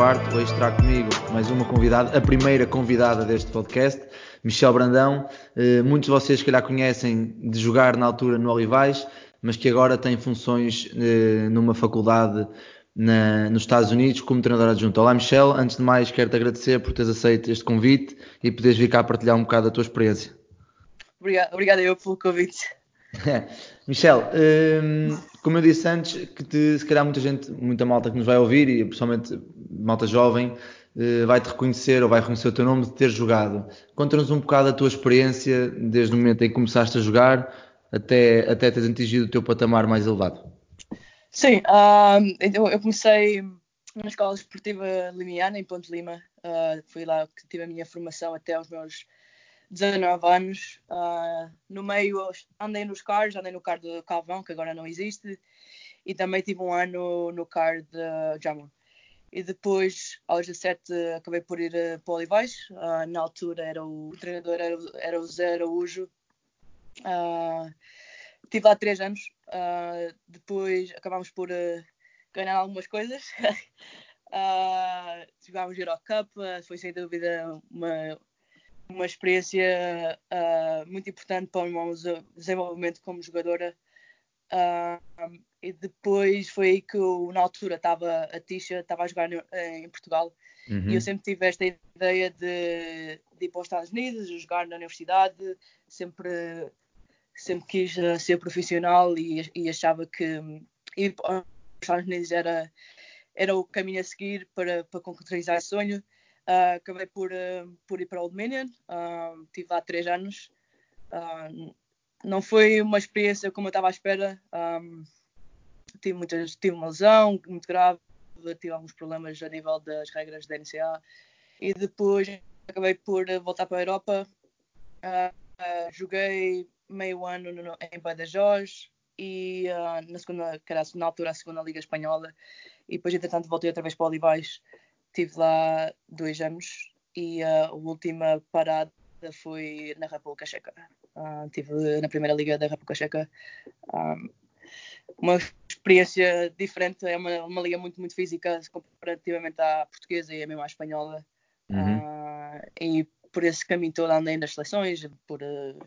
Quarto. Hoje terá comigo mais uma convidada, a primeira convidada deste podcast, Michel Brandão. Uh, muitos de vocês, se calhar, conhecem de jogar na altura no Olivais, mas que agora tem funções uh, numa faculdade na, nos Estados Unidos como treinador adjunto. Olá, Michel. Antes de mais, quero-te agradecer por teres aceito este convite e poderes vir cá partilhar um bocado a tua experiência. Obrigado, obrigado eu pelo convite. Michel, hum, como eu disse antes, que te, se calhar muita gente, muita malta que nos vai ouvir, e principalmente malta jovem, uh, vai-te reconhecer ou vai reconhecer o teu nome de ter jogado. Conta-nos um bocado a tua experiência desde o momento em que começaste a jogar até, até teres atingido o teu patamar mais elevado. Sim, uh, eu comecei na escola esportiva limiana, em Ponte Lima. Uh, foi lá que tive a minha formação até aos meus 19 anos. Uh, no meio andei nos cars, andei no car de Calvão, que agora não existe, e também tive um ano no car de Jamon. E depois, aos 17, acabei por ir uh, para o Olivais. Uh, na altura era o, o treinador era, era o Zé Araújo. Uh, tive lá três anos. Uh, depois acabámos por uh, ganhar algumas coisas. uh, jogámos Eurocup, foi sem dúvida uma, uma experiência uh, muito importante para o meu desenvolvimento como jogadora. Uh, e depois foi aí que eu, na altura, estava a Tisha, estava a jogar no, em Portugal. Uhum. E eu sempre tive esta ideia de, de, ir para os Estados Unidos, jogar na universidade. Sempre, sempre quis uh, ser profissional e, e, achava que ir para os Estados Unidos era, era o caminho a seguir para, para concretizar esse sonho. Uh, acabei por, uh, por ir para o Dominion, uh, estive lá três anos. não foi uma experiência como eu estava à espera. Um, tive, muitas, tive uma lesão muito grave, tive alguns problemas a nível das regras da NCA e depois acabei por voltar para a Europa. joguei meio ano no, em Badajoz e na segunda, que era na altura a segunda Liga Espanhola e depois entretanto voltei outra vez para Olivais Estive lá dois anos e a última parada foi na República Checa. Uh, estive na primeira liga da República Checa. Um, uma experiência diferente, é uma, uma liga muito, muito física comparativamente à portuguesa e mesmo à espanhola. Uhum. Uh, e por esse caminho todo andei nas seleções, por, uh,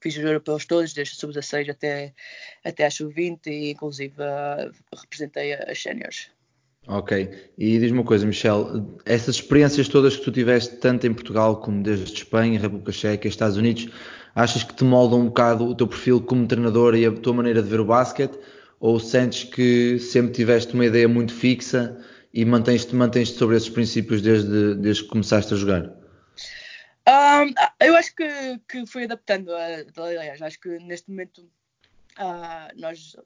fiz os europeus todos, desde sub-16 até, até a sub-20 e inclusive uh, representei as séniores. Ok, e diz-me uma coisa, Michel, essas experiências todas que tu tiveste, tanto em Portugal como desde Espanha, República Checa, Estados Unidos, achas que te moldam um bocado o teu perfil como treinador e a tua maneira de ver o basquete? Ou sentes que sempre tiveste uma ideia muito fixa e mantens-te mantens sobre esses princípios desde, desde que começaste a jogar? Um, eu acho que, que fui adaptando, aliás, acho que neste momento uh, nós,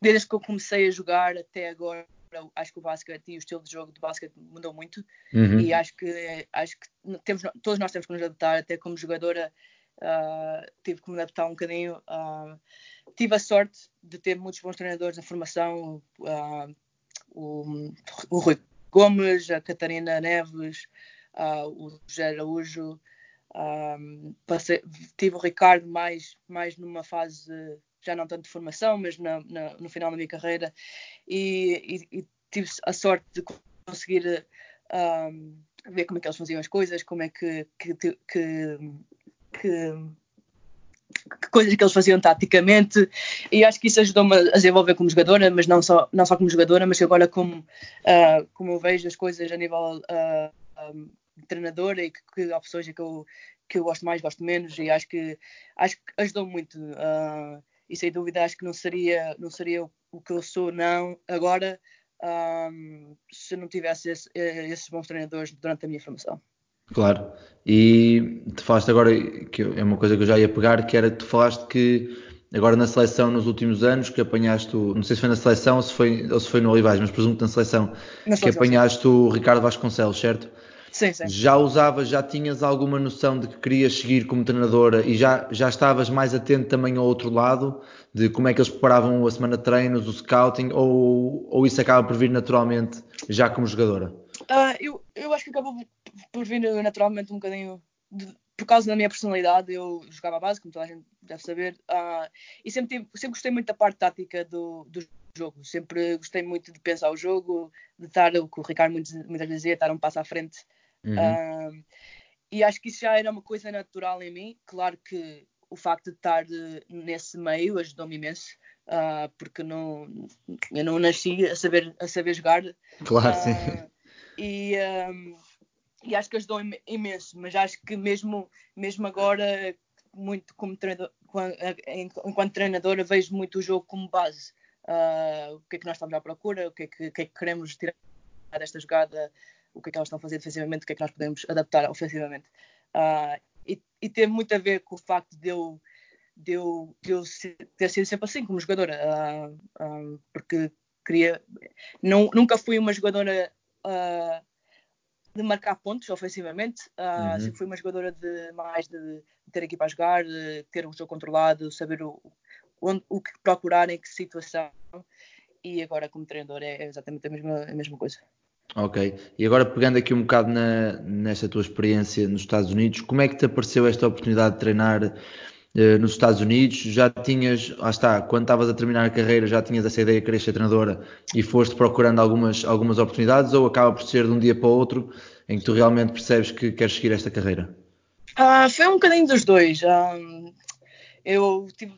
desde que eu comecei a jogar até agora, acho que o basquete e o estilo de jogo do basquete mudou muito uhum. e acho que acho que temos, todos nós temos que nos adaptar, até como jogadora uh, tive que me adaptar um bocadinho. Uh, tive a sorte de ter muitos bons treinadores na formação, uh, o, o Rui Gomes, a Catarina Neves, o José Araújo. Um, passei, tive o Ricardo mais, mais numa fase já não tanto de formação, mas na, na, no final da minha carreira, e, e, e tive a sorte de conseguir um, ver como é que eles faziam as coisas, como é que, que, que, que, que coisas que eles faziam taticamente e acho que isso ajudou-me a desenvolver como jogadora, mas não só, não só como jogadora, mas agora como, uh, como eu vejo as coisas a nível uh, um, treinadora e que, que opções é que eu, que eu gosto mais, gosto menos e acho que acho que ajudou muito uh, e sem dúvida acho que não seria, não seria o que eu sou não agora um, se não tivesse esse, esses bons treinadores durante a minha formação. Claro, e tu falaste agora, que é uma coisa que eu já ia pegar, que era tu falaste que agora na seleção nos últimos anos que apanhaste, o, não sei se foi na seleção ou se foi, ou se foi no Olivais, mas presumo que na seleção, na que apanhaste sim. o Ricardo Vasconcelos, certo? Sim, sim. Já usavas, já tinhas alguma noção de que querias seguir como treinadora e já, já estavas mais atento também ao outro lado, de como é que eles preparavam a semana de treinos, o scouting, ou, ou isso acaba por vir naturalmente já como jogadora? Uh, eu, eu acho que acabou por vir naturalmente um bocadinho, de, por causa da minha personalidade, eu jogava a base, como toda a gente deve saber, uh, e sempre, tive, sempre gostei muito da parte tática do, do jogo. Sempre gostei muito de pensar o jogo, de estar, o que o Ricardo muitas, muitas vezes dizia, estar um passo à frente. Uhum. Uh, e acho que isso já era uma coisa natural em mim. Claro que o facto de estar nesse meio ajudou-me imenso, uh, porque não, eu não nasci a saber, a saber jogar. Claro, uh, sim. E, um, e acho que ajudou imenso, mas acho que mesmo, mesmo agora, muito como treinador, enquanto treinadora, vejo muito o jogo como base. Uh, o que é que nós estamos à procura, o que é que, que, é que queremos tirar desta jogada, o que é que elas estão a fazer defensivamente, o que é que nós podemos adaptar ofensivamente. Uh, e, e teve muito a ver com o facto de eu, de eu, de eu ter sido sempre assim como jogadora, uh, uh, porque queria, não, nunca fui uma jogadora de marcar pontos ofensivamente, uhum. sempre fui uma jogadora de mais de, ter equipa a jogar, de ter o jogo controlado, saber o, onde, o que procurar, em que situação. E agora, como treinador, é exatamente a mesma, a mesma coisa. Ok. E agora pegando aqui um bocado na, nesta tua experiência nos Estados Unidos, como é que te apareceu esta oportunidade de treinar uh, nos Estados Unidos? Já tinhas, lá está, quando estavas a terminar a carreira, já tinhas essa ideia de querer ser treinadora e foste procurando algumas, algumas oportunidades ou acaba por ser de um dia para o outro em que tu realmente percebes que queres seguir esta carreira? Uh, foi um bocadinho dos dois. Um, eu tive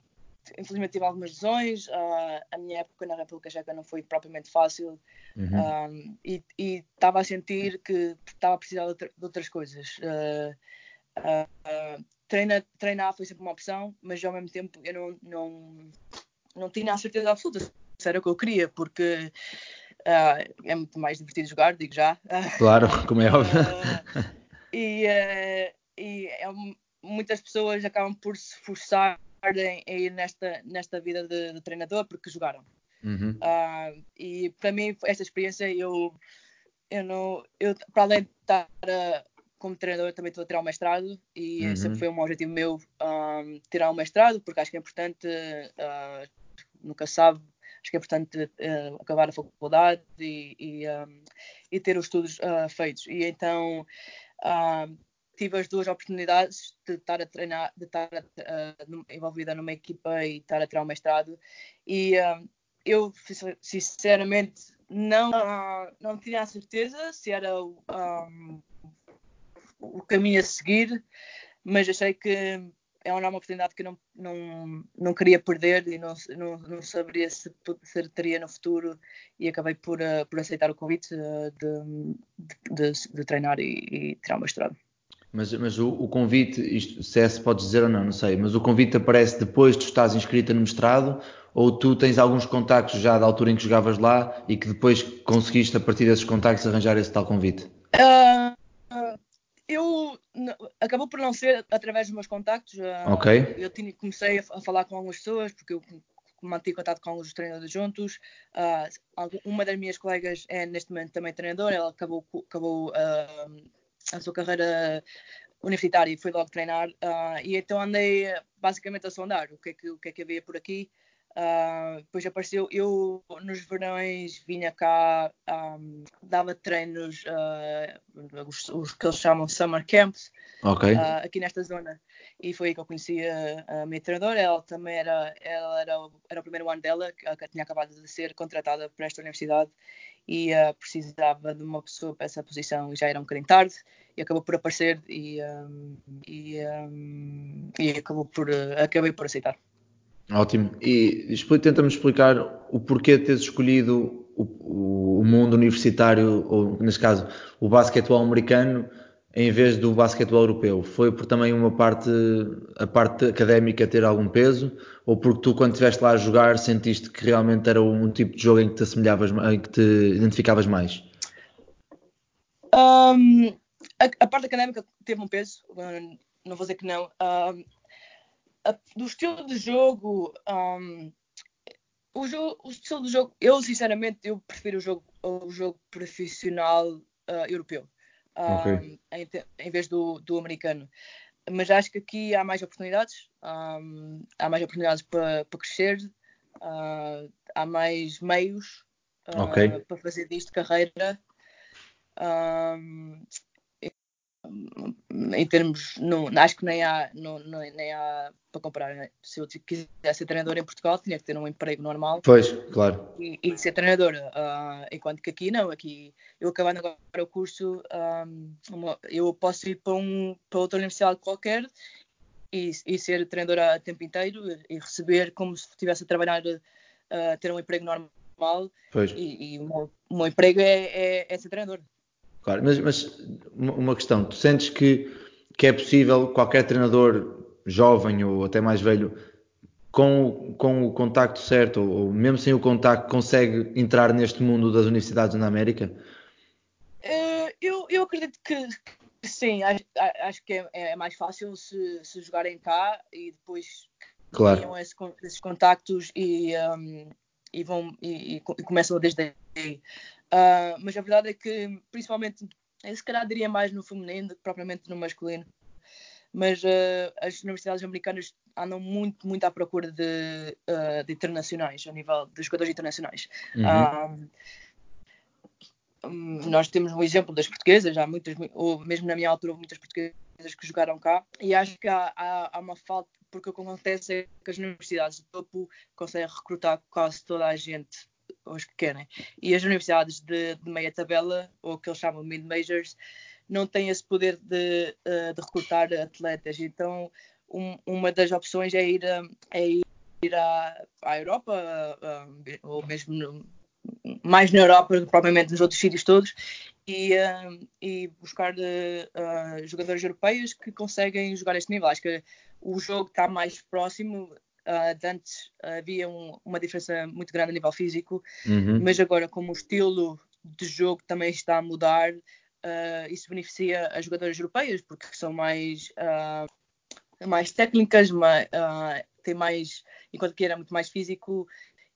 infelizmente tive algumas lesões. Uh, a minha época na República Checa não foi propriamente fácil uhum. um, e estava a sentir que estava a precisar de, outras coisas. Uh, uh, treina, treinar foi sempre uma opção, mas ao mesmo tempo eu não, não, não tinha a certeza absoluta se era o que eu queria, porque é muito mais divertido jogar, digo já. Claro, como é óbvio. e, e é, muitas pessoas acabam por se forçar a ir nesta, nesta vida de, de treinador porque jogaram. Uhum. Uh, e para mim, esta experiência, eu, eu não. Eu, para além de estar uh, como treinador, também estou a tirar o mestrado e uhum. sempre foi um objetivo meu um, tirar o mestrado, porque acho que é importante, uh, nunca sabe, acho que é importante acabar a faculdade e, e, um, e ter os estudos feitos. E então tive as duas oportunidades de estar a treinar, de estar uh, envolvida numa equipa e estar a tirar o mestrado. E uh, eu, sinceramente, não, uh, não tinha a certeza se era um, o caminho a seguir, mas achei que é uma oportunidade que não, não, não queria perder e não, não, não saberia se, se teria no futuro e acabei por, por aceitar o convite de, de, de, de treinar e, e tirar o mestrado. Mas, mas o, o, convite, isto, se é se podes dizer ou não, não sei, mas o convite aparece depois de tu estás inscrita no mestrado ou tu tens alguns contactos já da altura em que jogavas lá e que depois conseguiste, a partir desses contactos, arranjar esse tal convite? Uh, eu acabou por não ser através dos meus contactos. Uh, ok. Eu tinha, comecei a, a, falar com algumas pessoas porque eu mantive contato com alguns treinadores juntos. Uh, uma das minhas colegas é neste momento também treinadora, ela acabou, acabou a sua carreira universitária e fui logo treinar. Uh, e então andei basicamente a sondar o que é que, o que, é que havia por aqui. Uh, depois apareceu, eu nos verões vinha cá, um, dava treinos, uh, os, os, que eles chamam Summer Camps, okay. uh, aqui nesta zona. E foi aí que eu conheci a, a minha treinadora. Ela também era, ela era, era o primeiro ano dela, que, que tinha acabado de ser contratada para esta universidade e uh, precisava de uma pessoa para essa posição e já era um bocadinho tarde e acabou por aparecer e, um, e, um, e acabou por, uh, acabei por aceitar. Ótimo. E tenta-me explicar o porquê de teres escolhido o, o, mundo universitário, ou neste caso o basquetebol americano, em vez do basquetebol europeu? Foi por também uma parte, a parte académica ter algum peso? Ou porque tu, quando estiveste lá a jogar, sentiste que realmente era um tipo de jogo em que te assemelhavas, em que te identificavas mais? Um, a, a, parte académica teve um peso, não vou dizer que não. Um, a, do estilo de jogo, um, o, jogo, o estilo de jogo, eu sinceramente eu prefiro o jogo, o jogo profissional uh, europeu okay. em, em, vez do, do, americano. Mas acho que aqui há mais oportunidades, um, há mais oportunidades para, para crescer, uh, há mais meios uh, okay. para fazer disto carreira. Um, em termos, não, acho que nem há, não, não, nem há para comparar. Se eu quisesse ser treinador em Portugal, tinha que ter um emprego normal. Pois, claro. E, e ser treinador. Uh, enquanto que aqui não, aqui eu acabando agora o curso, um, uma, eu posso ir para, um, para outra universidade qualquer e, e ser treinador a tempo inteiro e receber como se estivesse a trabalhar, uh, ter um emprego normal. Pois. E, e o, meu, o meu emprego é, é, é ser treinador. Claro, mas, mas, uma questão, tu sentes que, que é possível qualquer treinador jovem ou até mais velho com, com o contacto certo ou, ou mesmo sem o contacto consegue entrar neste mundo das universidades na América? Uh, eu, eu acredito que, que sim, acho, acho que é, é, mais fácil se, se jogarem cá e depois claro. criam esse, esses contactos e, um, e, vão, e, e, começam desde aí. Uh, mas a verdade é que, principalmente, eu se calhar diria mais no feminino do que propriamente no masculino. Mas uh, as universidades americanas andam muito, muito à procura de, uh, de internacionais, a nível de jogadores internacionais. Uhum. Um, nós temos um exemplo das portuguesas, há muitas, ou mesmo na minha altura, houve muitas portuguesas que jogaram cá, e acho que há, há, há uma falta, porque o que acontece é que as universidades de topo conseguem recrutar quase toda a gente os que querem. E as universidades de, de meia tabela, ou que eles chamam mid-majors, não têm esse poder de, uh, de recrutar atletas. Então, um, uma das opções é ir, é ir à, à Europa, uh, ou mesmo no, mais na Europa, propriamente nos outros sítios todos, e, uh, e buscar jogadores europeus que conseguem jogar este nível. Acho que o jogo está mais próximo Uh, de antes havia um, uma diferença muito grande a nível físico, uhum. mas agora, como o estilo de jogo também está a mudar, uh, isso beneficia as jogadoras europeias, porque são mais, uh, mais técnicas, mais, têm mais, enquanto que era muito mais físico,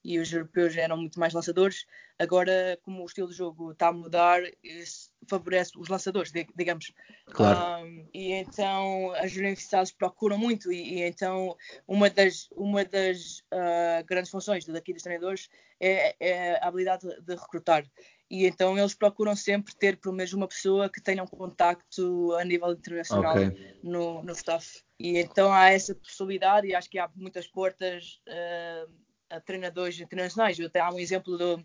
e os europeus eram muito mais lançadores. Agora, como o estilo de jogo está a mudar, isso favorece os lançadores, digamos. Claro. Um, e então as universidades procuram muito, e, e então uma das, uma das uh, grandes funções daqui dos treinadores é, é, a habilidade de recrutar. E então eles procuram sempre ter pelo menos uma pessoa que tenha um contacto a nível internacional okay. no, no staff. E então há essa possibilidade, e acho que há muitas portas. Uh, treinadores internacionais. Eu há um exemplo da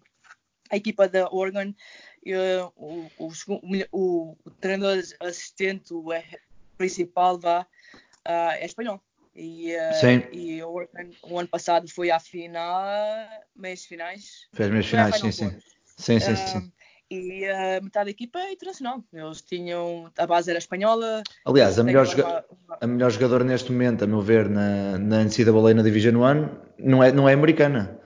equipa da Oregon, eu, o, o, o, o, treinador assistente, o principal, vá, uh, é espanhol. E, uh, e o Oregon, o ano passado foi à final, meias finais. Fez meias finais, sim, sim. Sim, sim, sim. Uh, e a metade da equipa é internacional. Eles tinham. A base era espanhola. Aliás, a melhor, joga uma... a melhor jogadora neste momento, a meu ver, na, na NCAA na Division 1 não é, não é americana.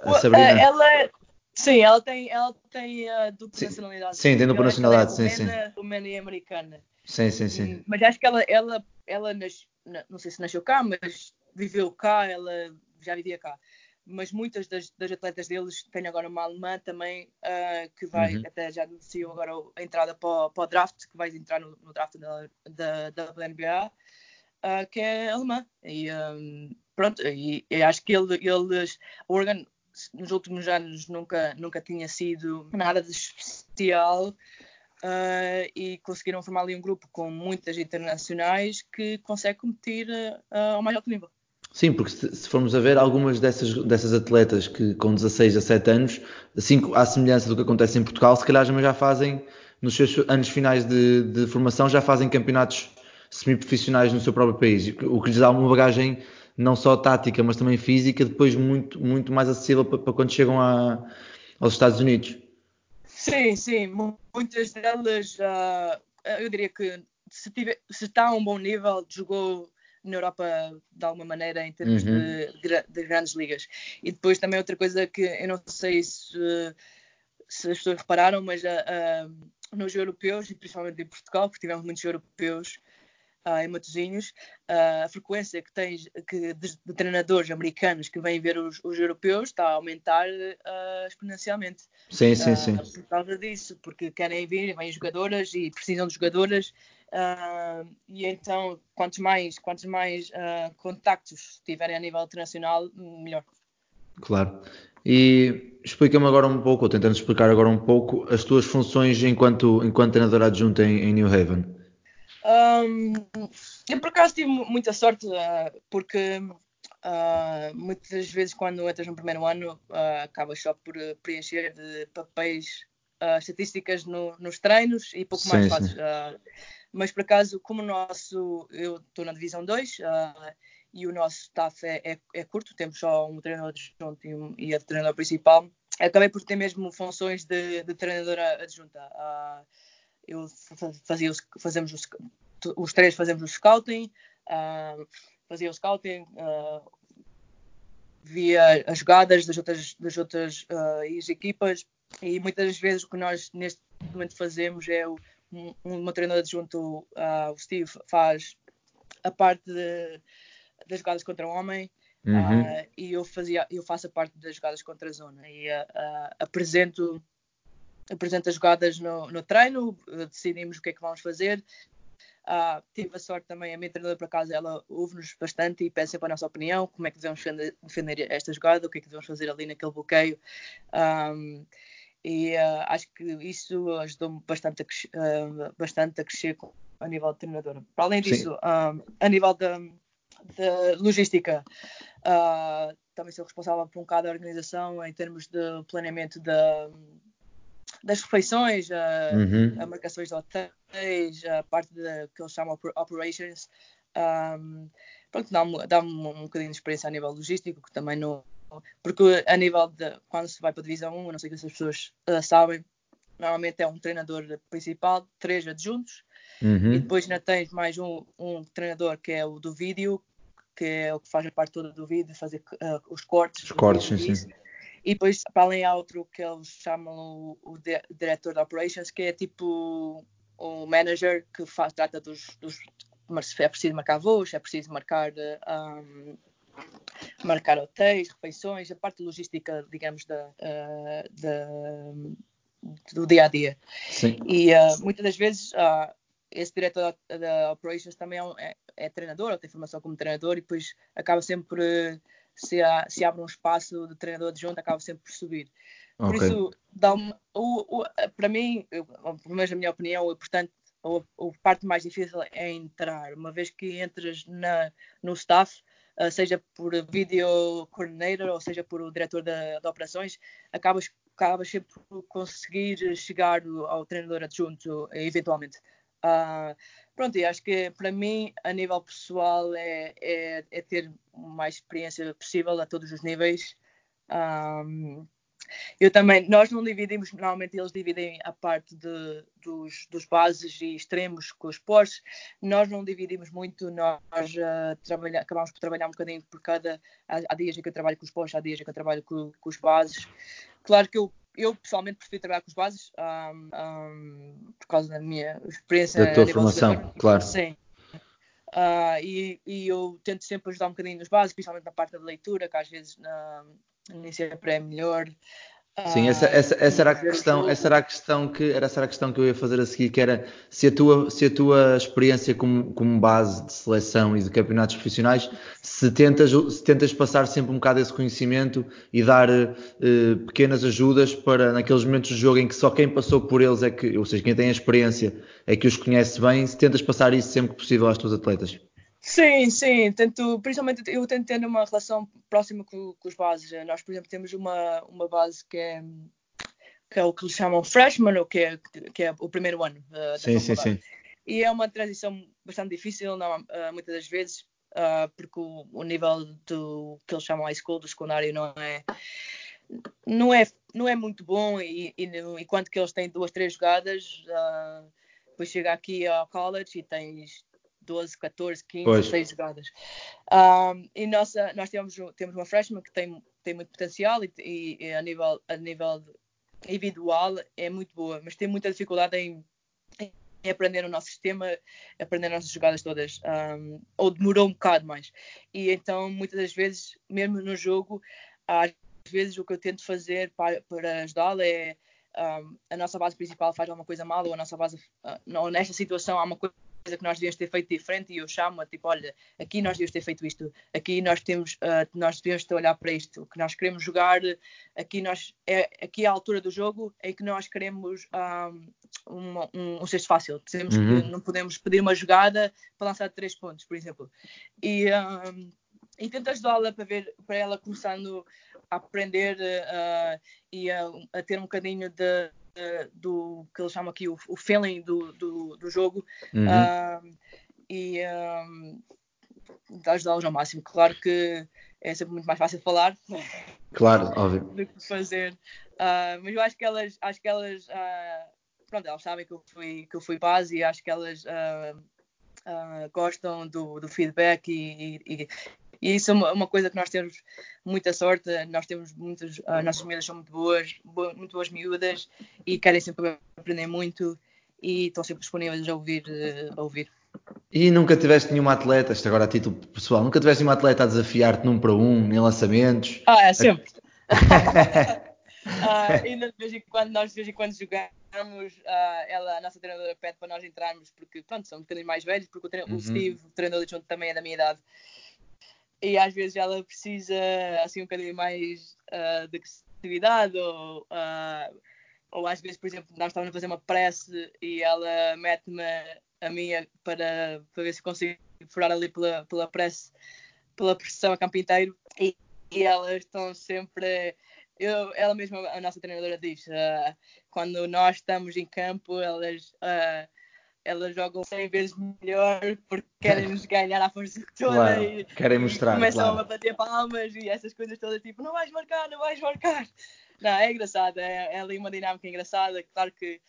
A Sabrina. Uh, ela, sim, ela tem, ela tem uh, dupla sim, nacionalidade. Sim, tem dupla é nacionalidade, sim, sim. Romena e americana. Sim, sim, sim. Hum, mas acho que ela, ela, ela nas, não sei se nasceu cá, mas viveu cá, ela já vivia cá mas muitas das, das, atletas deles têm agora uma alemã também uh, que vai, uhum. até já anunciou agora a entrada para, para o draft, que vai entrar no, no draft da, da, da WNBA, uh, ah, que é alemã. E um, pronto, e, e, acho que ele, eles, Oregon, nos últimos anos nunca, nunca tinha sido nada de especial. Uh, e conseguiram formar ali um grupo com muitas internacionais que consegue competir ao mais alto nível. Sim, porque se, formos a ver algumas dessas, dessas atletas que com 16, 17 anos, assim à semelhança do que acontece em Portugal, se calhar já fazem, nos seus anos finais de, de formação, já fazem campeonatos semi-profissionais no seu próprio país, o que lhes dá uma bagagem não só tática, mas também física, depois muito, muito mais acessível para, para quando chegam a, aos Estados Unidos. Sim, sim, muitas delas, uh, eu diria que se, tiver, se está a um bom nível, jogou na Europa de alguma maneira em termos uhum. de, de, grandes ligas. E depois também outra coisa que eu não sei se, se as pessoas repararam, mas uh, uh, nos europeus, e principalmente em Portugal, porque tivemos muitos europeus uh, em Matosinhos, a frequência que tens que de, de, treinadores americanos que vêm ver os, os europeus está a aumentar exponencialmente. Sim, sim, sim. Por causa disso, porque querem vir, vêm jogadoras e precisam de jogadoras Uh, e então, quantos mais, quantos mais uh, contactos tiverem a nível internacional, melhor. Claro. E explica-me agora um pouco, ou tentando explicar agora um pouco, as tuas funções enquanto, enquanto treinador adjunto em, em New Haven. Um, eu por acaso tive muita sorte uh, porque uh, muitas vezes quando entras no primeiro ano uh, acabas só por preencher de papéis estatísticas no, nos treinos e pouco sim, mais fazes. Mas por acaso, como o nosso, eu estou na divisão 2 e o nosso staff é, é, é, curto, temos só um treinador adjunto e, um, e a treinador principal, acabei por ter mesmo funções de, de treinadora adjunta. Uh, eu fazia os, fazemos os, os três fazemos o scouting, uh, fazia o scouting, uh, via as jogadas das outras, das outras uh, equipas e muitas vezes o que nós neste momento fazemos é o, um, um treinador adjunto, uh, o Steve, faz a parte de, das jogadas contra o homem uhum. uh, e eu, fazia, eu faço a parte das jogadas contra a zona e uh, apresento apresento as jogadas no, no treino, decidimos o que é que vamos fazer. Tive a sorte também, a minha treinadora por acaso, ela ouve-nos bastante e pede sempre a nossa opinião, como é que devemos defender, defender esta jogada, o que é que devemos fazer ali naquele bloqueio. Um, e uh, acho que isso ajudou-me bastante, a, uh, bastante a crescer a nível de treinadora. Para além disso, um, a nível da, logística, também sou responsável por um bocado da organização em termos de planeamento da das refeições, a, uhum. a marcações de hotéis, a parte de, que eles chamam operations. Um, pronto, dá-me dá um bocadinho de experiência a nível logístico, que também não. Porque a nível de. Quando se vai para a divisão 1, não sei se as pessoas uh, sabem, normalmente é um treinador principal, três adjuntos, uhum. e depois ainda tens mais um, um treinador que é o do vídeo, que é o que faz a parte toda do vídeo, fazer uh, os cortes. Os cortes, sim, sim. E depois, para além, há outro que eles chamam o, o Diretor de Operations, que é tipo o manager que faz, trata dos, dos se é preciso marcar voos, é preciso marcar, um, marcar hotéis, refeições, a parte logística, digamos, da, uh, da do dia a dia. Sim. E uh, muitas das vezes uh, esse diretor da, Operations também é, um, é, é, treinador, ou tem formação como treinador, e depois acaba sempre por se, há, se abre um espaço de treinador adjunto, acaba sempre por subir. Por okay. isso, dá uma, o, o, para mim, eu, pelo menos na minha opinião, o portanto, a, parte mais difícil é entrar, uma vez que entras na, no staff, uh, seja por video coordinator ou seja por o diretor de, de operações, acabas, acabas sempre por conseguir chegar ao treinador adjunto eventualmente. Uh, pronto, e acho que para mim, a nível pessoal, é, é, é ter mais experiência possível a todos os níveis. Um, eu também, nós não dividimos, normalmente eles dividem a parte de, dos, dos bases e extremos com os pós. Nós não dividimos muito, nós uh, trabalha, acabamos por trabalhar um bocadinho por cada. Há, há, dias em que eu trabalho com os pós, há dias em que eu trabalho com, com os bases. Claro que eu eu pessoalmente prefiro trabalhar com os bases um, um, por causa da minha experiência. Da tua formação, claro. Sim. Uh, e, e, eu tento sempre ajudar um bocadinho nos bases, principalmente na parte da leitura, que às vezes nem sempre é melhor. Sim, essa, essa, essa, era a questão, essa era a questão que era essa a questão que eu ia fazer a seguir, que era se a tua, se a tua experiência como, como base de seleção e de campeonatos profissionais, se tentas, se tentas passar sempre um bocado esse conhecimento e dar uh, pequenas ajudas para naqueles momentos do jogo em que só quem passou por eles é que, ou seja, quem tem a experiência é que os conhece bem, se tentas passar isso sempre que possível às tuas atletas. Sim, sim, tento, principalmente eu tento ter uma relação próxima com, com, os bases. Nós, por exemplo, temos uma, uma base que é, que é o que eles chamam freshman, ou que é, que é o primeiro ano uh, da sim, sim, sim. E é uma transição bastante difícil, não, uh, muitas das vezes, uh, porque o, o, nível do que eles chamam high school, do secundário, não é, não é, não é muito bom, e, e enquanto que eles têm duas, três jogadas, depois chega aqui ao college e tens 12, 14, 15, pois. 16 jogadas. Um, e nossa, nós temos, temos uma freshman que tem, tem muito potencial e, e, e, a, nível, a nível individual é muito boa, mas tem muita dificuldade em, em aprender o nosso sistema, aprender as nossas jogadas todas, um, ou demorou um bocado mais. E então, muitas das vezes, mesmo no jogo, às vezes o que eu tento fazer para, para ajudá-la é um, a nossa base principal faz alguma coisa mal, ou a nossa base, uh, nesta situação há uma coisa que nós devíamos ter feito diferente e eu chamo tipo, olha, aqui nós devíamos ter feito isto, aqui nós temos, uh, nós devemos ter olhar para isto, o que nós queremos jogar, aqui nós, é, aqui é a altura do jogo em que nós queremos um, uma, um, um cesto fácil. Dizemos uhum. que não podemos pedir uma jogada para lançar três pontos, por exemplo. E, um, e tento ajudá-la para ver para ela começando a aprender uh, e a, a, ter um bocadinho de, de, do que eles chamam aqui o, o feeling do, do, do jogo uhum. uh, e um, ajudá-los ao máximo. Claro que é sempre muito mais fácil falar claro, óbvio. do que fazer. Uh, mas eu acho que elas, acho que elas, pronto, elas sabem que eu fui, que eu fui base e acho que elas uh, gostam do, do feedback e, e, e, isso é uma, uma, coisa que nós temos muita sorte. Nós temos muitas, as nossas miúdas são muito boas, muito boas miúdas e querem sempre aprender muito e estão sempre disponíveis a ouvir. A ouvir. E nunca tiveste nenhuma atleta, isto agora a título pessoal, nunca tiveste nenhuma atleta a desafiar-te num para um, em lançamentos? Ah, é sempre. uh, ainda de vez em quando, nós de vez em quando jogamos, uh, ela, a nossa treinadora pede para nós entrarmos, porque pronto, somos um bocadinho mais velhos, porque o, treino, uhum. o Steve, o treinador de também é da minha idade. E às vezes ela precisa assim um bocadinho mais uh, de agressividade ou, uh, ou às vezes, por exemplo, nós estávamos a fazer uma prece e ela mete-me a minha para, para ver se consigo furar ali pela, pela prece, pela pressão a campo inteiro. E, e elas estão sempre. Eu, ela mesma, a nossa treinadora, diz: uh, quando nós estamos em campo, elas. Elas jogam 100 vezes melhor porque querem nos ganhar à força toda claro, e querem mostrar, começam claro. a bater palmas e essas coisas todas, tipo, não vais marcar, não vais marcar. Não, é engraçado, é, é ali uma dinâmica engraçada. Claro que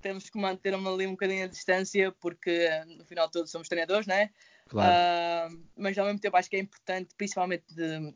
temos que manter uma, ali um bocadinho a distância, porque no final todos somos treinadores, né? Claro. Uh, mas ao mesmo tempo acho que é importante, principalmente de,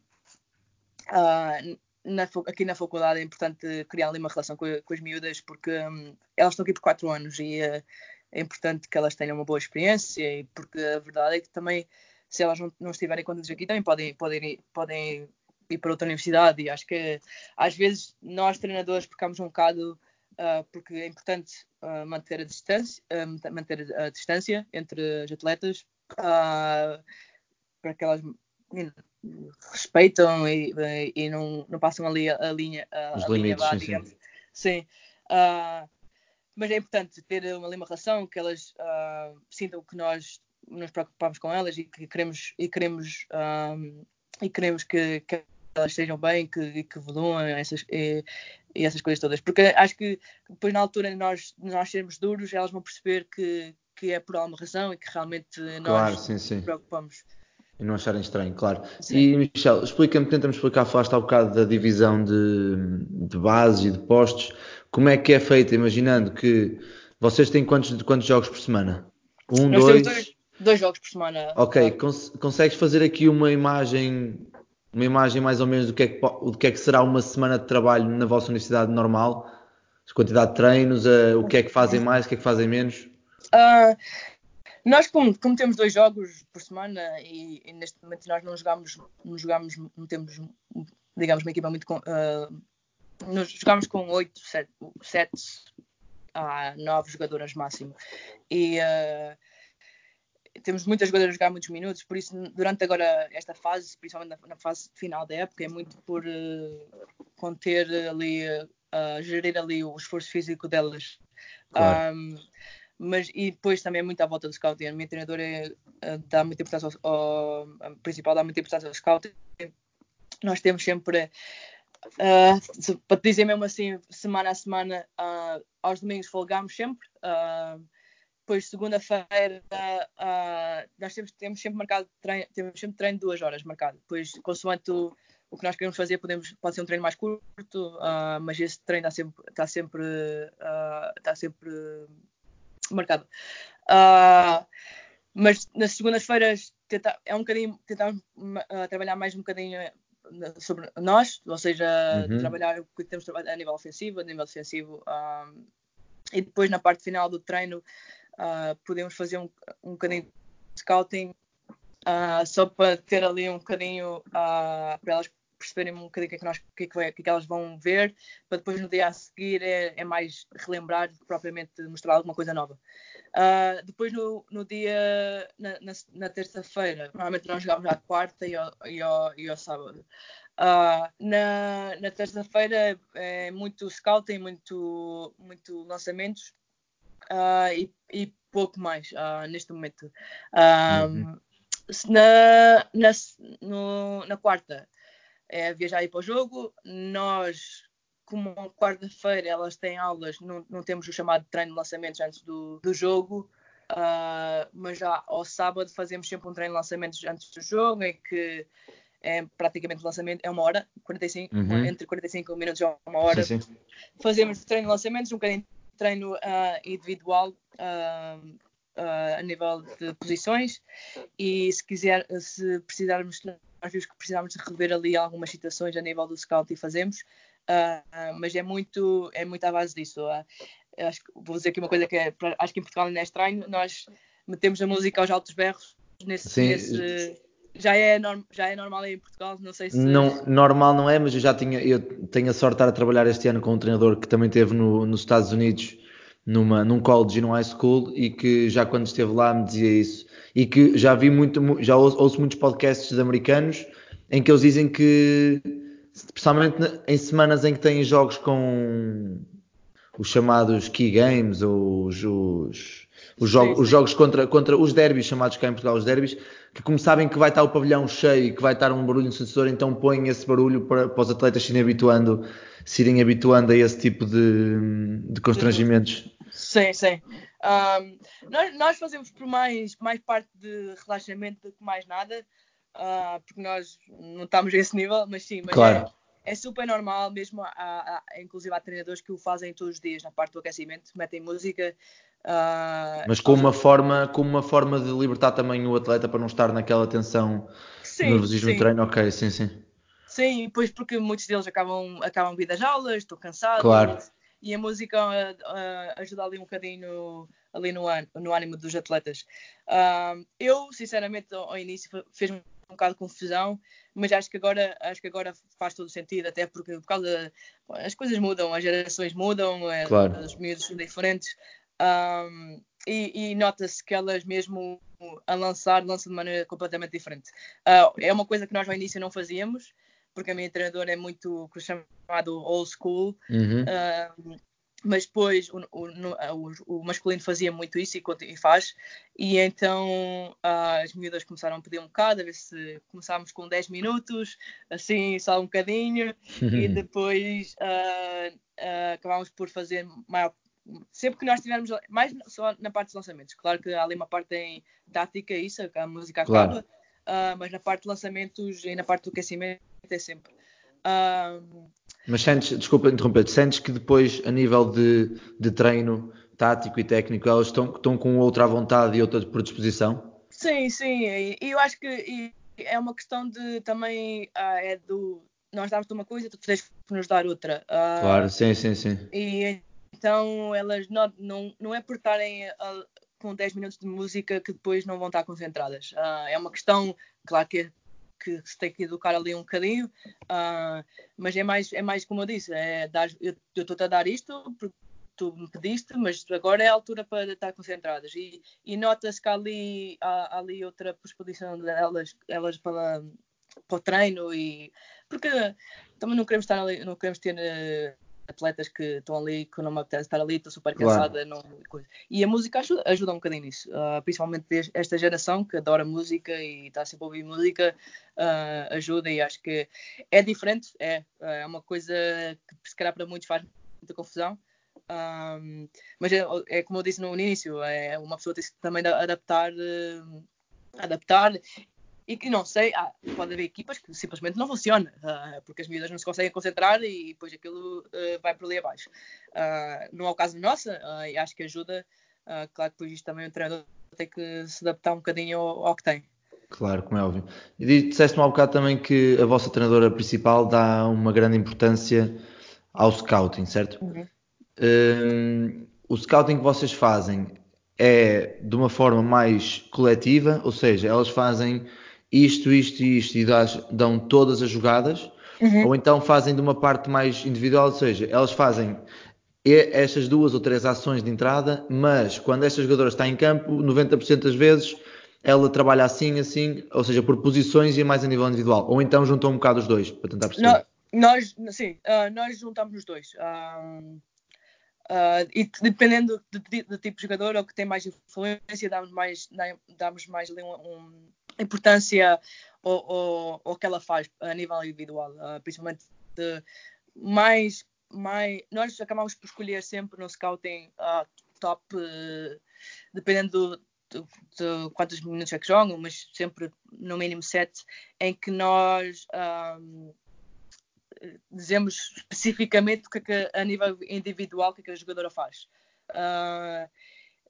uh, na, aqui na faculdade, é importante criar ali uma relação com, com as miúdas, porque um, elas estão aqui por 4 anos e uh, é importante que elas tenham uma boa experiência, e porque a verdade é que também, se elas não, não estiverem contas aqui, também podem, podem, ir, podem ir para outra universidade. E acho que às vezes nós, treinadores, ficamos um bocado. Uh, porque é importante uh, manter, a distância, uh, manter a distância entre as atletas para que elas respeitam e, e não, não, passam ali a, linha, a, Os a limites, linha, sim, digamos. Sim. sim. Mas é importante ter uma, uma relação que elas uh, sintam que nós nos preocupamos com elas e que queremos e queremos um, e queremos que, que, elas estejam bem que, que evoluam essas, e, e, essas coisas todas porque acho que depois na altura nós nós sermos duros elas vão perceber que, que é por alguma razão e que realmente nós claro, sim, sim. nos preocupamos e não acharem estranho, claro. Sim. E Michel, explica-me, tenta-me explicar, falaste há um bocado da divisão de, de bases e de postos. Como é que é feita, imaginando que vocês têm quantos, quantos jogos por semana? Um, Nós dois? dois? Dois jogos por semana. Ok, cons consegues fazer aqui uma imagem, uma imagem mais ou menos do que, é que, do que é que será uma semana de trabalho na vossa universidade normal? A quantidade de treinos, uh, o que é que fazem mais, o que é que fazem menos? Uh, nós, como, como, temos dois jogos por semana e, e, neste momento nós não jogamos, não jogamos, não temos, digamos, uma equipa muito. Uh, nós jogamos com 8, 7, 7 a 9 jogadoras máximo. E uh, temos muitas jogadoras a jogar muitos minutos, por isso, durante agora esta fase, principalmente na, na fase final da época, é muito por uh, conter ali, gerir ali o esforço físico delas. Claro. Um, mas e depois também é muito à volta do scouting. A minha treinadora é, dá muita importância ao, ao, a principal dá muita importância ao scouting. Nós temos sempre, uh, para te dizer mesmo assim, semana a semana, uh, aos domingos folgamos sempre. Uh, depois, segunda-feira, nós temos, temos sempre marcado treino, temos sempre treino de duas horas marcado. Depois, consoante o, o que nós queremos fazer, podemos, pode ser um treino mais curto, mas esse treino está sempre, está sempre, está sempre marcado. Uh, mas nas segundas-feiras é um bocadinho tentar uh, trabalhar mais um bocadinho eh, sobre nós, ou seja, uhum. trabalhar o que temos trabalhado a nível ofensivo, a nível defensivo, uh, e depois na parte final do treino podemos fazer um, um bocadinho de scouting só para ter ali um bocadinho para elas perceberem um bocadinho o que é que, nós, que, é que, é que elas vão ver, para depois no dia a seguir é, é mais relembrar do que propriamente mostrar alguma coisa nova. Uh, depois no, no dia, na, na, na terça-feira, normalmente nós jogamos à quarta e ao, e ao, e ao sábado. Uh, na, na terça-feira é muito scouting, muito, muito lançamentos. uh, e, e, pouco mais uh, neste momento. Uhum. Na, na, no, na quarta é viajar aí para o jogo. Nós, como quarta-feira elas têm aulas, não, não temos o chamado treino de lançamentos antes do, do jogo. Uh, mas já ao sábado fazemos sempre um treino de lançamentos antes do jogo, em que é praticamente lançamento, é uma hora, 45, uhum. entre 45 minutos e uma hora. Sim, sim. Fazemos treino de lançamentos, um bocadinho de treino uh, individual uh, a nível de posições e se quiser, se precisarmos, nós vimos que precisamos de rever ali algumas situações a nível do scout e fazemos, mas é muito, é muito à base disso. acho que, vou dizer aqui uma coisa que é, acho que em Portugal não é estranho, nós metemos a música aos altos berros nesse, nesse já é, norm, já é normal em Portugal, não sei se. Não, normal não é, mas eu já tinha, eu tenho a sorte de estar a trabalhar este ano com um treinador que também esteve no, nos Estados Unidos, numa, num college e num high school, e que já quando esteve lá me dizia isso. E que já vi muito, já ouço, ouço muitos podcasts de americanos em que eles dizem que, especialmente em semanas em que têm jogos com os chamados key games ou os, os, os, sim, sim. os jogos contra, contra os derbys, chamados cá em Portugal os derbys, que como sabem que vai estar o pavilhão cheio e que vai estar um barulho ensurdecedor, então põem esse barulho para, para, os atletas se habituando, se irem habituando a esse tipo de, de constrangimentos. Sim, sim. Um, nós, nós, fazemos por mais, mais parte de relaxamento do que mais nada, uh, porque nós não estamos a esse nível, mas sim, mas claro. é, é, super normal, mesmo há, há, inclusive há treinadores que o fazem todos os dias na parte do aquecimento, metem música, Uh, Mas com uma, forma, com uma forma de libertar também o atleta para não estar naquela tensão, sim, nervosismo no treino, ok, sim, sim. Sim, pois porque muitos deles acabam, acabam vir das aulas, estou cansado. Claro. E a música uh, ajuda ali um bocadinho ali no, no ânimo dos atletas. Uh, eu, sinceramente, ao, ao início fez-me um bocado de confusão, mas acho que agora acho que agora faz todo sentido, até porque por causa as coisas mudam, as gerações mudam, eh, claro. os miúdos são diferentes. Um, e, e nota-se que elas mesmo a lançar lançam de maneira completamente diferente. Uh, é uma coisa que nós ao início não fazíamos, porque a minha treinadora é muito chamado old school, uhum. uh, mas depois o, o, o, o, masculino fazia muito isso e, e faz, e então uh, as miúdas começaram a pedir um bocado, a ver se começámos com 10 minutos, assim só um bocadinho, e depois uh, acabámos por fazer maior, sempre que nós tivermos, mais só na parte dos lançamentos, claro que há ali uma parte em tática, isso, que a música acaba, claro. Uh, mas na parte de lançamentos e na parte do aquecimento é sempre. Uh, mas sentes, desculpa interromper, sentes que depois, a nível de, de treino tático e técnico, elas estão, estão com outra vontade e outra predisposição? Sim, sim, e eu acho que é uma questão de também, uh, é do, nós damos uma coisa, tu tens que nos dar outra. Claro, sim, sim, sim. E então elas não, não, não é por estarem com 10 minutos de música que depois não vão estar concentradas. Uh, é uma questão, claro que, que se tem que educar ali um bocadinho, uh, mas é mais, é mais como eu disse, é dar, eu estou-te a dar isto porque tu me pediste, mas agora é a altura para estar concentradas. E, e nota-se que há ali, há, ali outra predisposição delas elas para, para o treino e porque também não queremos estar ali, não queremos ter uh, atletas que estão ali, que não me apetece estar ali, estou super cansada. Claro. Não, e a música ajuda, ajuda um bocadinho nisso, uh, principalmente esta geração que adora música e está sempre a ouvir música, uh, ajuda e acho que é diferente, é, é uma coisa que se calhar para muitos faz muita confusão. Um, mas é, é, como eu disse no início, é uma pessoa tem que também adaptar, adaptar e que não sei, ah, pode haver equipas que simplesmente não funcionam, uh, porque as miúdas não se conseguem concentrar e depois aquilo uh, vai por ali abaixo. Uh, não é o caso nossa, e acho que ajuda, claro que depois isto também o treinador tem que se adaptar um bocadinho ao, ao que tem. Claro, como é óbvio. E disseste-me há um bocado também que a vossa treinadora principal dá uma grande importância ao scouting, certo? Uhum. Um, o scouting que vocês fazem é de uma forma mais coletiva, ou seja, elas fazem isto, isto e isto e dão todas as jogadas, uhum. ou então fazem de uma parte mais individual, ou seja, elas fazem estas duas ou três ações de entrada, mas quando esta jogadora está em campo, 90% das vezes ela trabalha assim, assim, ou seja, por posições e mais a nível individual, ou então juntam um bocado os dois, para tentar perceber. nós, sim, uh, nós juntamos os dois. Uh, Uh, e dependendo do, do, do, tipo de jogador ou que tem mais influência, damos mais, damos mais ali um, um, importância ao, ao, ao, que ela faz a nível individual, uh, principalmente de, mais, mais. Nós acabamos por escolher sempre no scouting uh, top, dependendo do, de quantos minutos é que jogam, mas sempre no mínimo 7, em que nós um, dizemos especificamente o que, é que a nível individual o que, é que a jogadora faz. Uh,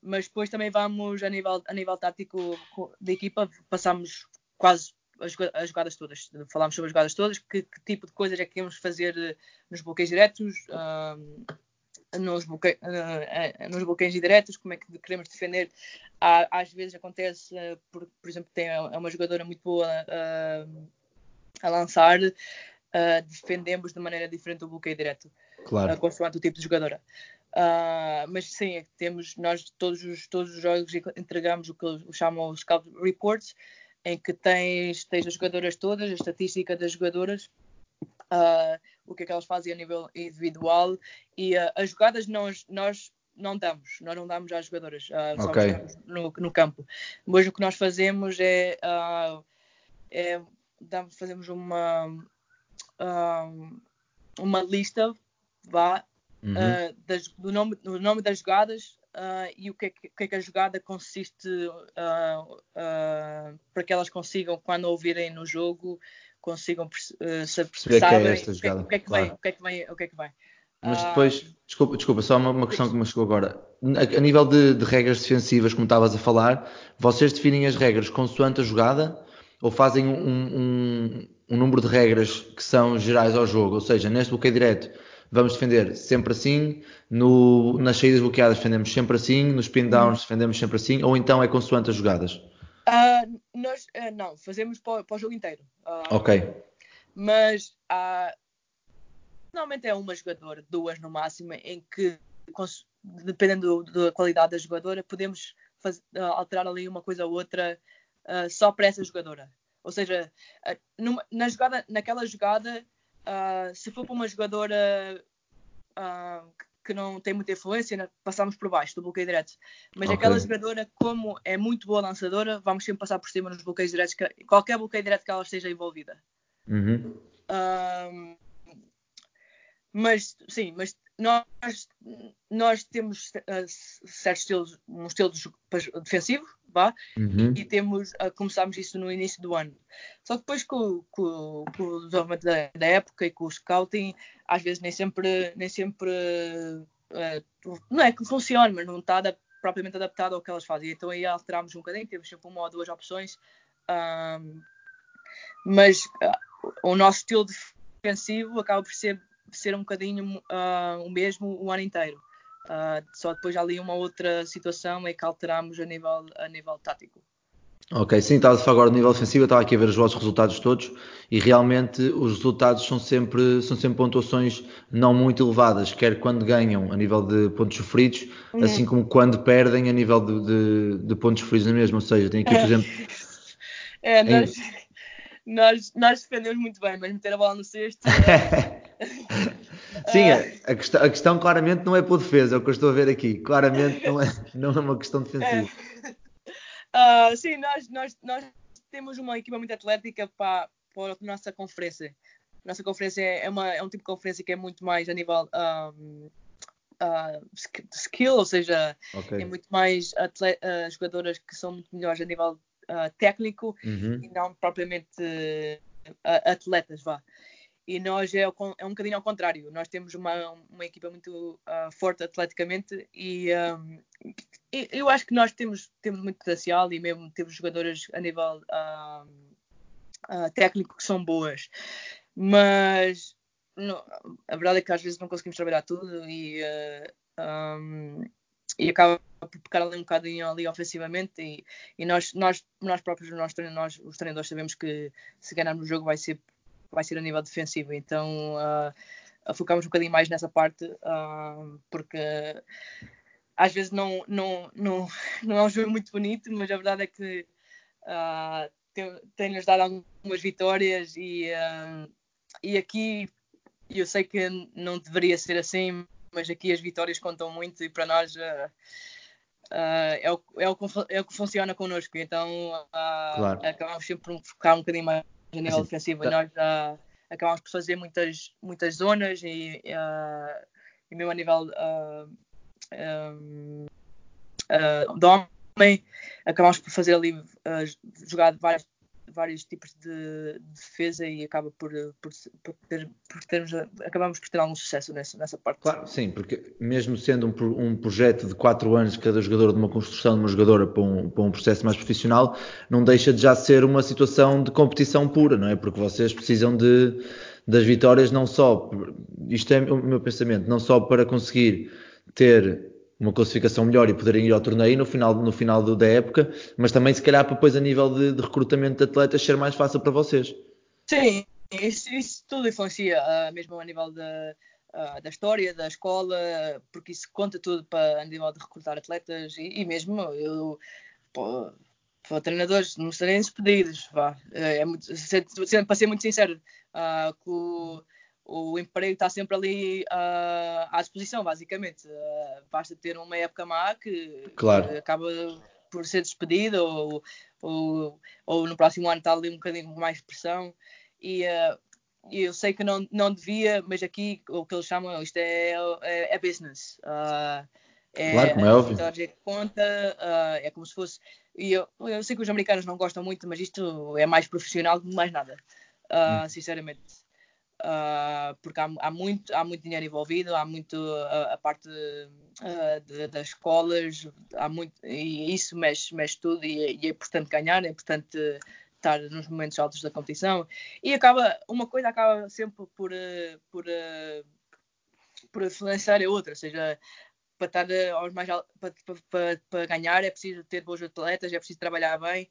mas depois também vamos a nível, a nível tático da equipa, passamos quase as, as jogadas todas. Falámos sobre as jogadas todas, que, que, tipo de coisas é que queremos fazer eh, nos bloqueios diretos, uh, nos, bloque, uh, nos bloqueios indiretos, como é que queremos defender. às vezes acontece, por, por exemplo, tem é uma jogadora muito boa a lançar, uh, defendemos de maneira diferente o bloqueio direto, claro. uh, consoante o tipo de jogadora. Uh, mas sim, é temos, nós todos os, todos os jogos entregamos o que chamam os Scout Reports, em que tens, tens as jogadoras todas, a estatística das jogadoras, uh, o que é que elas fazem a nível individual e uh, as jogadas nós, nós não damos, nós não damos às jogadoras, okay. no, no, campo. Mas o que nós fazemos é, é damos, fazemos uma, um, uma lista vá, uhum. uh, das, do, nome, do nome das jogadas uh, e o que, é que, que, é que, a jogada consiste uh, para que elas consigam, quando ouvirem no jogo, consigam uh, perceber que é esta jogada. O que é que vem, o que é que vem, o que é que vem. Mas depois, desculpa, desculpa, só uma, uma questão que me chegou agora. A, a nível de, de, regras defensivas, como estavas a falar, vocês definem as regras consoante a jogada ou fazem um, um, um número de regras que são gerais ao jogo, ou seja, neste bloqueio direto vamos defender sempre assim, no, nas saídas bloqueadas defendemos sempre assim, nos spin downs defendemos sempre assim, ou então é consoante as jogadas? Uh, nós, uh, não, fazemos para, para, o jogo inteiro. Uh, ok. Mas normalmente é uma jogadora, duas no máximo, em que, dependendo da qualidade da jogadora, podemos fazer, alterar ali uma coisa ou outra só para essa jogadora. Ou seja, numa, na jogada, naquela jogada, uh, se for para uma jogadora uh, que não tem muita influência, passamos por baixo do bloqueio direto. Mas okay. aquela jogadora, como é muito boa lançadora, vamos sempre passar por cima nos bloqueios diretos, qualquer bloqueio direto que ela esteja envolvida. Uhum. Uh, mas sim, mas nós, nós temos uh, certos estilos, um estilo defensivo, vá, uhum. e, temos, uh, começámos isso no início do ano. Só que depois com, com, com o desenvolvimento da, da, época e com o scouting, às vezes nem sempre, nem sempre uh, não é que funcione, mas não está propriamente adaptado ao que elas fazem. Então aí alterámos um bocadinho, temos sempre uma ou duas opções, mas uh, o nosso estilo defensivo acaba por ser, ser um bocadinho uh, o mesmo o ano inteiro. Uh, só depois ali uma outra situação é que alteramos a nível, a nível tático. Ok, sim, estava a falar agora do nível defensivo, eu estava aqui a ver os vossos resultados todos e realmente os resultados são sempre, são sempre pontuações não muito elevadas, quer quando ganham a nível de pontos sofridos, uhum. assim como quando perdem a nível de, de, de pontos sofridos na mesma. Ou seja, tem aqui, por exemplo. é, nós, em... nós, nós defendemos muito bem, mas meter a bola no cesto. Sim, a, a, questão, a, questão, claramente não é por defesa, é o que eu estou a ver aqui. Claramente não é, não é uma questão defensiva. Uh, sim, nós, nós, nós temos uma equipa muito atlética para, para a nossa conferência. Nossa conferência é, uma, é um tipo de conferência que é muito mais a nível um, uh, ah, skill, ou seja, okay. é muito mais atleta, uh, jogadoras que são muito melhores a nível técnico uhum. e não propriamente atletas, vá e nós é, é, um bocadinho ao contrário. Nós temos uma, uma equipa muito uh, forte atleticamente e, um, e, eu acho que nós temos, temos muito potencial e mesmo temos jogadoras a nível uh, uh, técnico que são boas. Mas não, a verdade é que às vezes não conseguimos trabalhar tudo e, um, e acaba por pecar ali um bocadinho ali ofensivamente e, e nós, nós, nós próprios, nós, nós, os treinadores sabemos que se ganharmos o jogo vai ser vai ser a nível defensivo. Então uh, focamos um bocadinho mais nessa parte, uh, porque às vezes não, não, não, não é um jogo muito bonito, mas a verdade é que uh, tem-nos dado algumas vitórias e, uh, e aqui eu sei que não deveria ser assim, mas aqui as vitórias contam muito e para nós uh, é, o, é, o, é o que funciona connosco. Então claro. acabamos sempre por focar um bocadinho mais a nível assim, defensivo. Tá. Nós acabamos por fazer muitas, muitas zonas e, e mesmo a nível um, de homem, acabamos por fazer ali jogar várias vários tipos de, defesa e acaba por, por, por, ter, por termos, acabamos por ter algum sucesso nessa, nessa parte. Claro, sim, porque mesmo sendo um, um projeto de 4 anos cada jogador de uma construção de uma jogadora para um, para um processo mais profissional, não deixa de já ser uma situação de competição pura, não é? Porque vocês precisam de, das vitórias não só, isto é o meu pensamento, não só para conseguir ter uma classificação melhor e poderem ir ao torneio no final, no final da época, mas também se calhar depois a nível de, de recrutamento de atletas ser mais fácil para vocês. Sim, isso, isso tudo influencia, uh, mesmo a nível da, uh, da história, da escola, porque isso conta tudo para a nível de recrutar atletas e, e mesmo eu pô, para treinadores não serem despedidos, vá. É, muito, para ser muito sincero, uh, com o emprego está sempre ali uh, à disposição, basicamente. Uh, basta ter uma época má que, claro. que acaba por ser despedido ou, ou, ou, no próximo ano está ali um bocadinho com mais pressão. E uh, eu sei que não, não devia, mas aqui o que eles chamam, isto é, é, é business. é, claro, como é óbvio. Que conta, é como se fosse. E eu, eu sei que os americanos não gostam muito, mas isto é mais profissional do que mais nada, hum. sinceramente uh, porque há, há, muito, há muito dinheiro envolvido, há muito uh, a parte uh, de, das escolas, há muito, e isso mexe, mexe tudo e, e é importante ganhar, é importante estar nos momentos altos da competição. E acaba uma coisa acaba sempre por por, por influenciar a outra, ou seja, para estar aos mais para, para, para, ganhar é preciso ter bons atletas, é preciso trabalhar bem,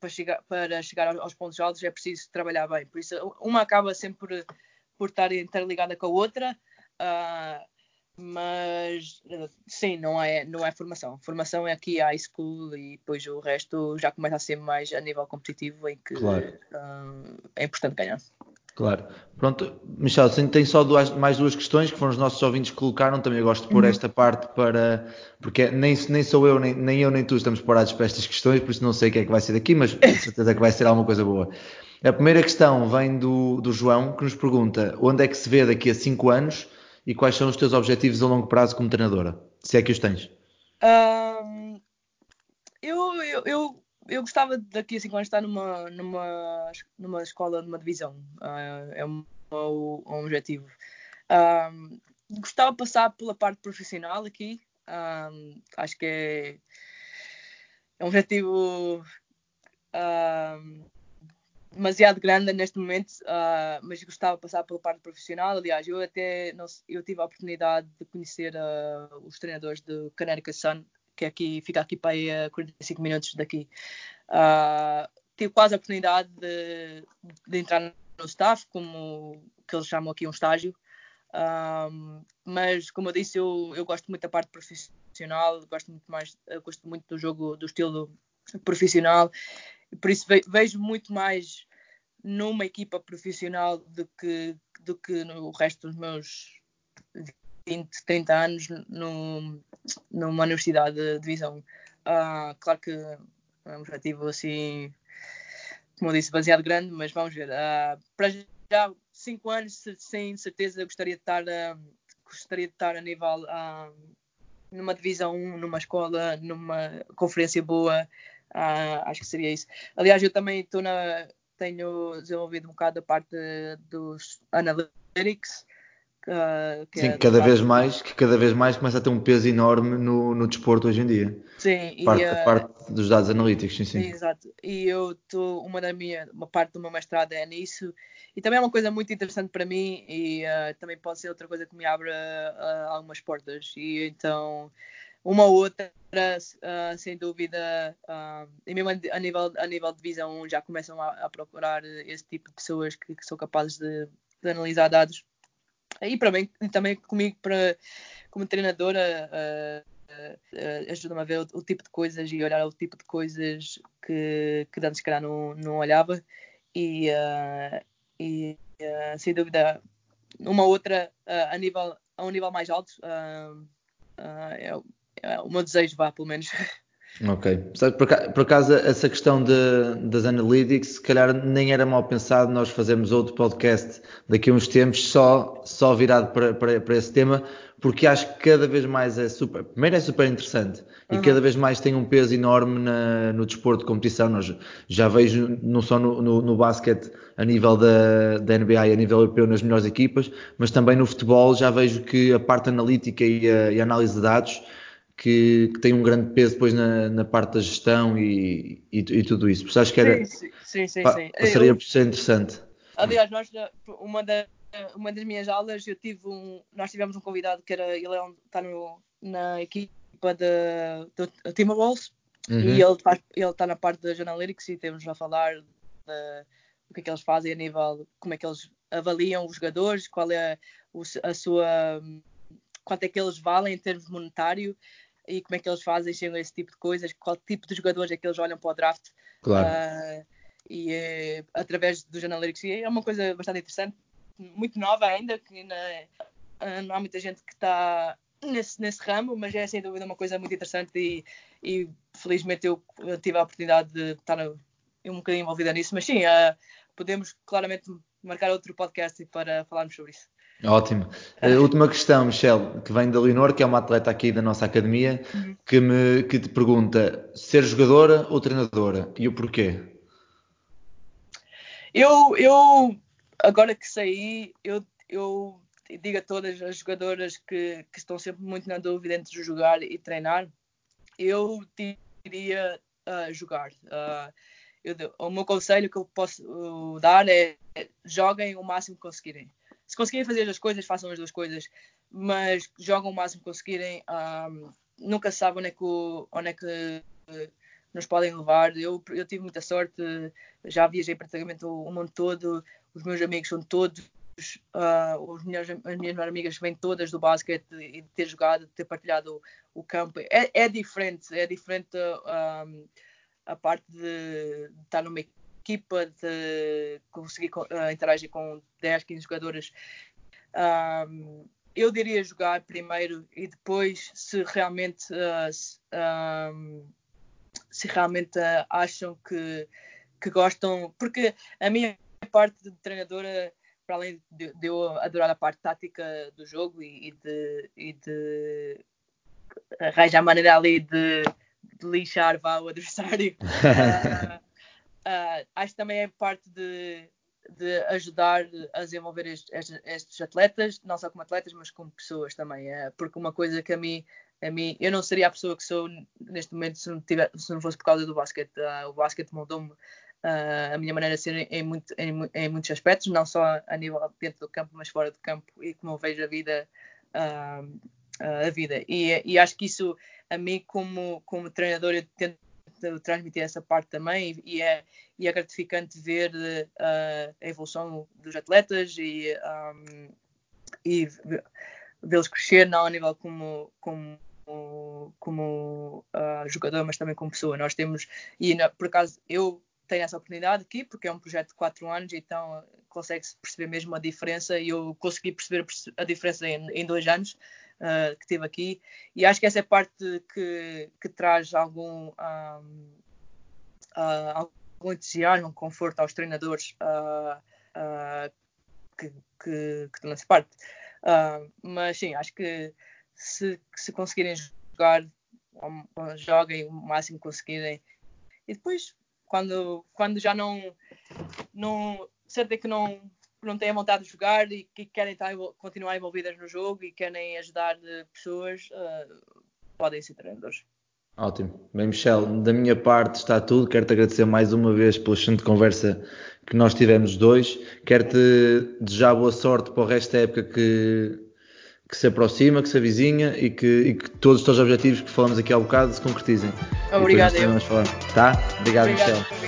para chegar, para chegar aos pontos altos é preciso trabalhar bem. Por isso, uma acaba sempre por, por estar interligada com a outra, uh, mas sim, não é, não é formação. Formação é aqui a high school e depois o resto já começa a ser mais a nível competitivo em que claro. uh, é importante ganhar. Claro. Pronto, Michel, tem só duas, mais duas questões que foram os nossos ouvintes que colocaram. Também eu gosto de pôr uhum. esta parte para. Porque nem, nem sou eu, nem, nem eu, nem tu estamos parados para estas questões, por isso não sei o que é que vai ser daqui, mas com certeza que vai ser alguma coisa boa. A primeira questão vem do, do João, que nos pergunta onde é que se vê daqui a 5 anos e quais são os teus objetivos a longo prazo como treinadora, se é que os tens. Um, eu, gostava daqui a 5 anos estar numa, numa, numa escola, numa divisão. Uh, é um, um, um objetivo. Um, gostava de passar pela parte profissional aqui. acho que é, é um objetivo demasiado grande neste momento, uh, mas gostava de passar pela parte profissional. Aliás, eu até não, eu tive a oportunidade de conhecer uh, os treinadores do Connecticut Sun, que é aqui, fica aqui para aí a 45 minutos daqui. Uh, tive quase a oportunidade de, de, entrar no staff, como que eles chamam aqui um estágio. mas como eu disse, eu, eu gosto muito da parte profissional, gosto muito mais, gosto muito do jogo, do estilo profissional por isso vejo muito mais numa equipa profissional do que, do que no resto dos meus 20, 30 anos no, numa universidade de divisão. Uh, claro que é um objetivo assim, como eu disse, baseado grande, mas vamos ver. Uh, para já, 5 anos, sem certeza, gostaria de estar, uh, gostaria de estar a nível numa divisão 1, numa escola, numa conferência boa. acho que seria isso. Aliás, eu também estou na tenho desenvolvido um bocado a parte dos analytics. Uh, Sim, é cada vez mais, que cada vez mais começa a ter um peso enorme no, no desporto hoje em dia. Sim, parte, e, uh, a parte dos dados analíticos, sim, sim. Exato. E eu estou, uma da minha, uma parte do meu mestrado é nisso. E também é uma coisa muito interessante para mim e uh, também pode ser outra coisa que me abre algumas portas. E então uma ou outra, uh, sem dúvida, e mesmo a nível, a nível de visão já começam a, a procurar esse tipo de pessoas que, que são capazes de, de, analisar dados. E para mim, e também comigo, para, como treinadora, uh, ajuda-me a ver o, o, tipo de coisas e olhar o tipo de coisas que, que antes, calhar, não, não olhava. E, e sem dúvida, uma outra uh, a, nível, a um nível mais alto. Uh, é, é, o meu desejo, vá, pelo menos. Ok. Por acaso, essa questão de, das analytics, se calhar nem era mal pensado nós fazermos outro podcast daqui a uns tempos só, só virado para, para, para esse tema, porque acho que cada vez mais é super. Primeiro é super interessante uhum. e cada vez mais tem um peso enorme na, no desporto de competição. Nós já vejo não só no, no, no basquete a nível da, da NBA e a nível europeu nas melhores equipas, mas também no futebol já vejo que a parte analítica e a, e a análise de dados que, que, tem um grande peso depois na, na parte da gestão e, e, e, tudo isso. Por acho que era, sim, sim, sim, sim. passaria por ser interessante. Aliás, nós, uma, da, uma das minhas aulas, eu tive um, nós tivemos um convidado que era, ele é está no, na equipa do Timberwolves uhum. e ele, faz, ele está na parte da Analytics e temos a falar de, o que é que eles fazem a nível, como é que eles avaliam os jogadores, qual é a, a sua quanto é que eles valem em termos monetário e como é que eles fazem, chegam a esse tipo de coisas, qual tipo de jogadores é que eles olham para o draft. Claro. Uh, e é, através dos analytics. E é uma coisa bastante interessante, muito nova ainda, que ainda, uh, não há muita gente que está nesse, nesse ramo, mas é sem dúvida uma coisa muito interessante e, e felizmente eu tive a oportunidade de estar no, um bocadinho envolvida nisso. Mas sim, uh, podemos claramente marcar outro podcast para falarmos sobre isso. Ótimo. Uh, última questão, Michel, que vem da Leonor, que é uma atleta aqui da nossa academia, uhum. que, me, que te pergunta ser jogadora ou treinadora e o porquê? Eu, eu agora que saí, eu, eu digo a todas as jogadoras que, que estão sempre muito na dúvida entre jogar e treinar, eu diria uh, jogar. Uh, eu, o meu conselho que eu posso dar é joguem o máximo que conseguirem se conseguirem fazer as coisas, façam as duas coisas, mas jogam o máximo que conseguirem. Um, nunca sabem onde é que, onde é que nos podem levar. Eu, eu tive muita sorte, já viajei praticamente o, o mundo todo, os meus amigos são todos. Uh, os minhas, as minhas amigas vêm todas do basquete e de ter jogado, de ter partilhado o, o campo. É, é, diferente, é diferente um, a parte de, de estar numa equipa, de conseguir uh, interagir com 10, 15 jogadores. Um, eu diria jogar primeiro e depois, se realmente, uh, se, um, se, realmente uh, acham que, que gostam, porque a minha parte de treinadora, para além de, de eu adorar a parte tática do jogo e, e de, e de arranjar a maneira ali de, de lixar vá, o adversário. Uh, uh, acho que também é parte de, de ajudar a desenvolver estes, estes, atletas, não só como atletas, mas como pessoas também. Uh, porque uma coisa que a mim, a mim, eu não seria a pessoa que sou neste momento se não, tiver, se não fosse por causa do basquete. Uh, o basquete moldou-me Uh, a minha maneira de ser em, em, em, muitos aspectos, não só a nível dentro do campo, mas fora do campo e como eu vejo a vida. Uh, a vida. E, e, acho que isso, a mim, como, como treinador, eu tento transmitir essa parte também e é, e é gratificante ver uh, a evolução dos atletas e, um, e vê-los crescer não a nível como, como, como uh, jogador, mas também como pessoa. Nós temos, e por acaso eu tenho essa oportunidade aqui, porque é um projeto de 4 anos, então consegue-se perceber mesmo a diferença e eu consegui perceber a diferença em, em dois anos uh, que teve aqui. E acho que essa é a parte que, que traz algum, um, uh, algum entusiasmo, conforto aos treinadores uh, que, que, que parte. mas sim, acho que se, se conseguirem jogar, joguem o máximo que conseguirem. E depois, quando, quando já não, não sentem que não não têm vontade de jogar e que querem estar, continuar envolvidas no jogo e querem ajudar pessoas, uh, podem ser treinadores. Ótimo. Bem, Michel, da minha parte está tudo. Quero-te agradecer mais uma vez pela excelente conversa que nós tivemos dois. Quero-te desejar boa sorte para o resto da época que, que se aproxima, que se avizinha e que, e que todos os teus objetivos que falamos aqui há bocado se concretizem. Obrigado. Vamos falar. Tá? Obrigado, Obrigado, Michel.